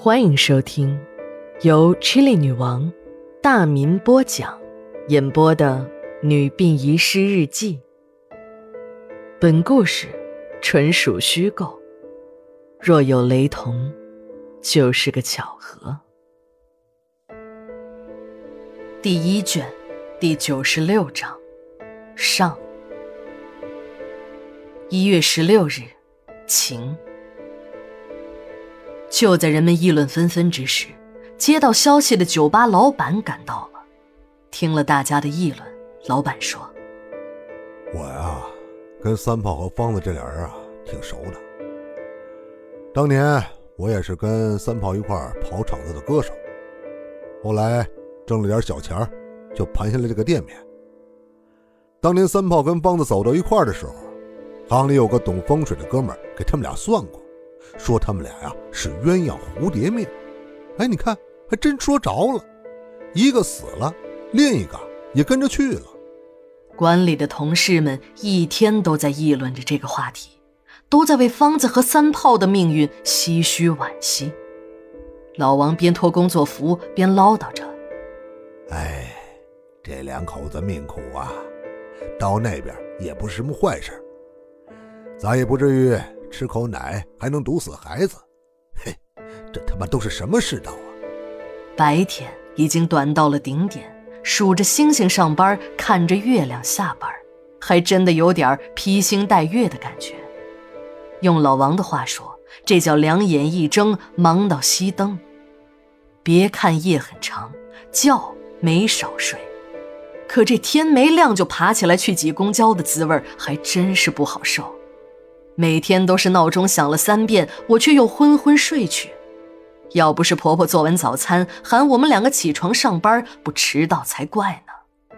欢迎收听由 Chili 女王大民播讲、演播的《女病遗失日记》。本故事纯属虚构，若有雷同，就是个巧合。第一卷第九十六章上。一月十六日，晴。就在人们议论纷纷之时，接到消息的酒吧老板赶到了。听了大家的议论，老板说：“我呀，跟三炮和方子这俩人啊挺熟的。当年我也是跟三炮一块跑场子的歌手，后来挣了点小钱就盘下了这个店面。当年三炮跟方子走到一块的时候，行里有个懂风水的哥们给他们俩算过。”说他们俩呀是鸳鸯蝴蝶命，哎，你看还真说着了，一个死了，另一个也跟着去了。馆里的同事们一天都在议论着这个话题，都在为方子和三炮的命运唏嘘惋惜。老王边脱工作服边唠叨着：“哎，这两口子命苦啊，到那边也不是什么坏事，咱也不至于。”吃口奶还能毒死孩子，嘿，这他妈都是什么世道啊！白天已经短到了顶点，数着星星上班，看着月亮下班，还真的有点披星戴月的感觉。用老王的话说，这叫两眼一睁，忙到熄灯。别看夜很长，觉没少睡，可这天没亮就爬起来去挤公交的滋味，还真是不好受。每天都是闹钟响了三遍，我却又昏昏睡去。要不是婆婆做完早餐喊我们两个起床上班，不迟到才怪呢。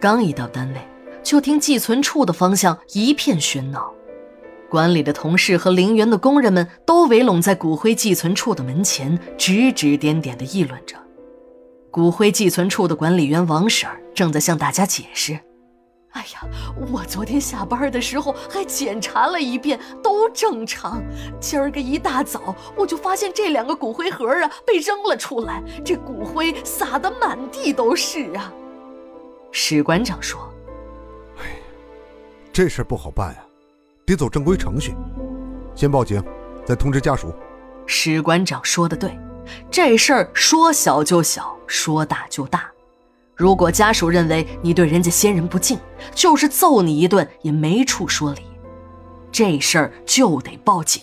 刚一到单位，就听寄存处的方向一片喧闹，管理的同事和陵园的工人们都围拢在骨灰寄存处的门前，指指点点地议论着。骨灰寄存处的管理员王婶儿正在向大家解释。哎呀，我昨天下班的时候还检查了一遍，都正常。今儿个一大早，我就发现这两个骨灰盒啊被扔了出来，这骨灰撒得满地都是啊。史馆长说：“哎，这事不好办呀，得走正规程序，先报警，再通知家属。”史馆长说的对，这事儿说小就小，说大就大。如果家属认为你对人家先人不敬，就是揍你一顿也没处说理，这事儿就得报警。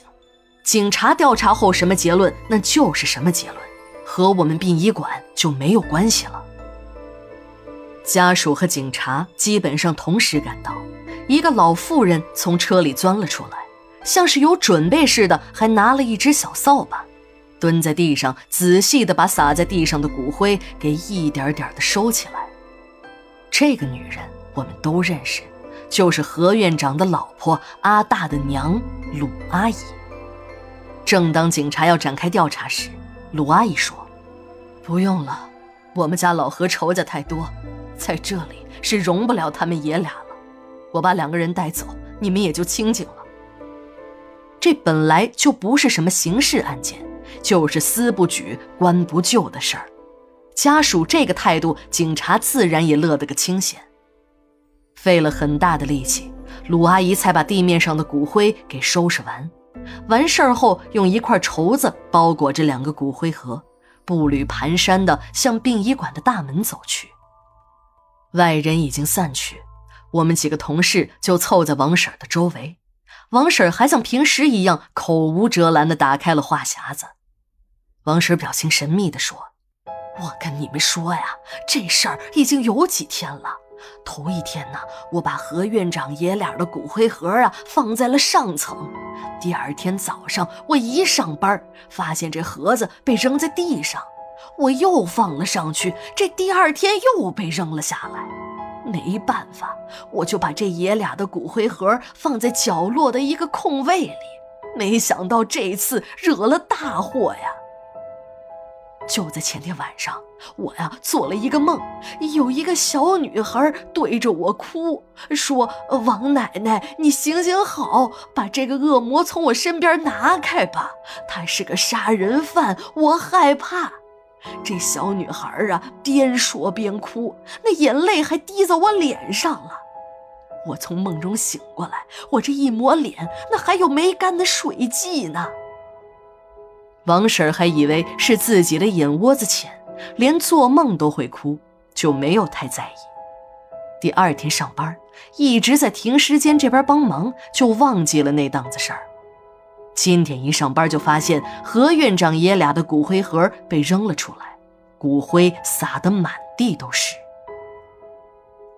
警察调查后什么结论，那就是什么结论，和我们殡仪馆就没有关系了。家属和警察基本上同时赶到，一个老妇人从车里钻了出来，像是有准备似的，还拿了一只小扫把。蹲在地上，仔细地把洒在地上的骨灰给一点点地收起来。这个女人我们都认识，就是何院长的老婆阿大的娘鲁阿姨。正当警察要展开调查时，鲁阿姨说：“不用了，我们家老何仇家太多，在这里是容不了他们爷俩了。我把两个人带走，你们也就清静了。这本来就不是什么刑事案件。”就是私不举，官不究的事儿，家属这个态度，警察自然也乐得个清闲。费了很大的力气，鲁阿姨才把地面上的骨灰给收拾完。完事儿后，用一块绸子包裹着两个骨灰盒，步履蹒跚地向殡仪馆的大门走去。外人已经散去，我们几个同事就凑在王婶的周围。王婶还像平时一样，口无遮拦地打开了话匣子。王婶表情神秘地说：“我跟你们说呀，这事儿已经有几天了。头一天呢，我把何院长爷俩的骨灰盒啊放在了上层。第二天早上，我一上班，发现这盒子被扔在地上，我又放了上去。这第二天又被扔了下来。没办法，我就把这爷俩的骨灰盒放在角落的一个空位里。没想到这次惹了大祸呀！”就在前天晚上，我呀做了一个梦，有一个小女孩对着我哭，说：“王奶奶，你行行好，把这个恶魔从我身边拿开吧，他是个杀人犯，我害怕。”这小女孩啊，边说边哭，那眼泪还滴在我脸上了。我从梦中醒过来，我这一抹脸，那还有没干的水迹呢。王婶还以为是自己的眼窝子浅，连做梦都会哭，就没有太在意。第二天上班，一直在停尸间这边帮忙，就忘记了那档子事儿。今天一上班就发现何院长爷俩的骨灰盒被扔了出来，骨灰撒得满地都是。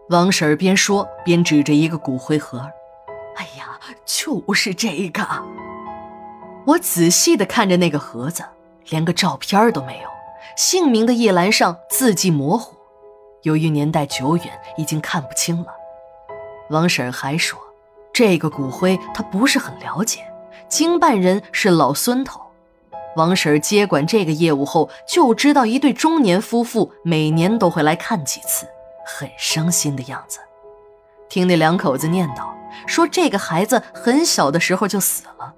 王婶边说边指着一个骨灰盒：“哎呀，就是这个。”我仔细地看着那个盒子，连个照片都没有，姓名的一栏上字迹模糊，由于年代久远，已经看不清了。王婶还说，这个骨灰她不是很了解，经办人是老孙头。王婶接管这个业务后，就知道一对中年夫妇每年都会来看几次，很伤心的样子。听那两口子念叨，说这个孩子很小的时候就死了。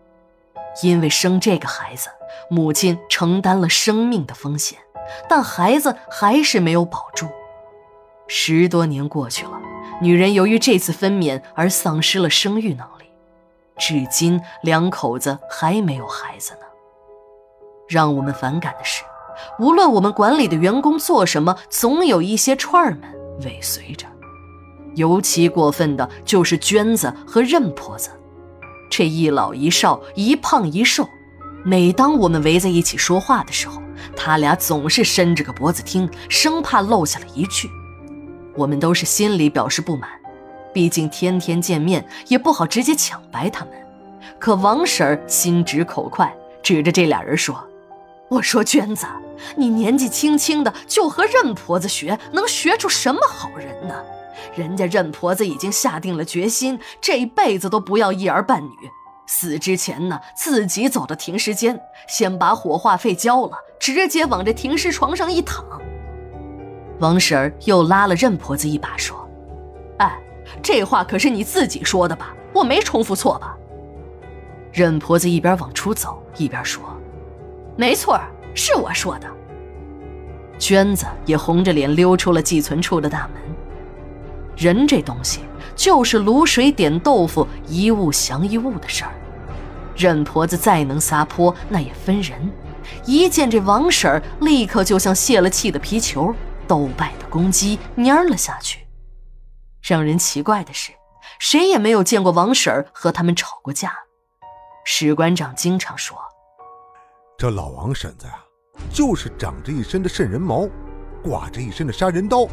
因为生这个孩子，母亲承担了生命的风险，但孩子还是没有保住。十多年过去了，女人由于这次分娩而丧失了生育能力，至今两口子还没有孩子呢。让我们反感的是，无论我们管理的员工做什么，总有一些串儿们尾随着。尤其过分的就是娟子和任婆子。这一老一少，一胖一瘦，每当我们围在一起说话的时候，他俩总是伸着个脖子听，生怕漏下了一句。我们都是心里表示不满，毕竟天天见面，也不好直接抢白他们。可王婶儿心直口快，指着这俩人说：“我说娟子，你年纪轻轻的就和任婆子学，能学出什么好人呢？”人家任婆子已经下定了决心，这辈子都不要一儿半女。死之前呢，自己走到停尸间，先把火化费交了，直接往这停尸床上一躺。王婶儿又拉了任婆子一把，说：“哎，这话可是你自己说的吧？我没重复错吧？”任婆子一边往出走，一边说：“没错，是我说的。”娟子也红着脸溜出了寄存处的大门。人这东西就是卤水点豆腐，一物降一物的事儿。任婆子再能撒泼，那也分人。一见这王婶儿，立刻就像泄了气的皮球，斗败的公鸡蔫了下去。让人奇怪的是，谁也没有见过王婶儿和他们吵过架。史馆长经常说：“这老王婶子啊，就是长着一身的瘆人毛，挂着一身的杀人刀。”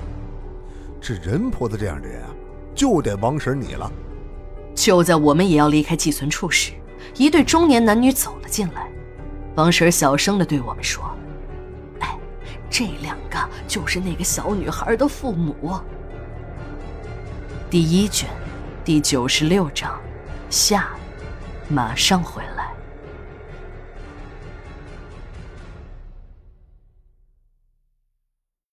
是任婆子这样的人啊，就得王婶你了。就在我们也要离开寄存处时，一对中年男女走了进来。王婶小声地对我们说：“哎，这两个就是那个小女孩的父母。”第一卷，第九十六章，下，马上回来。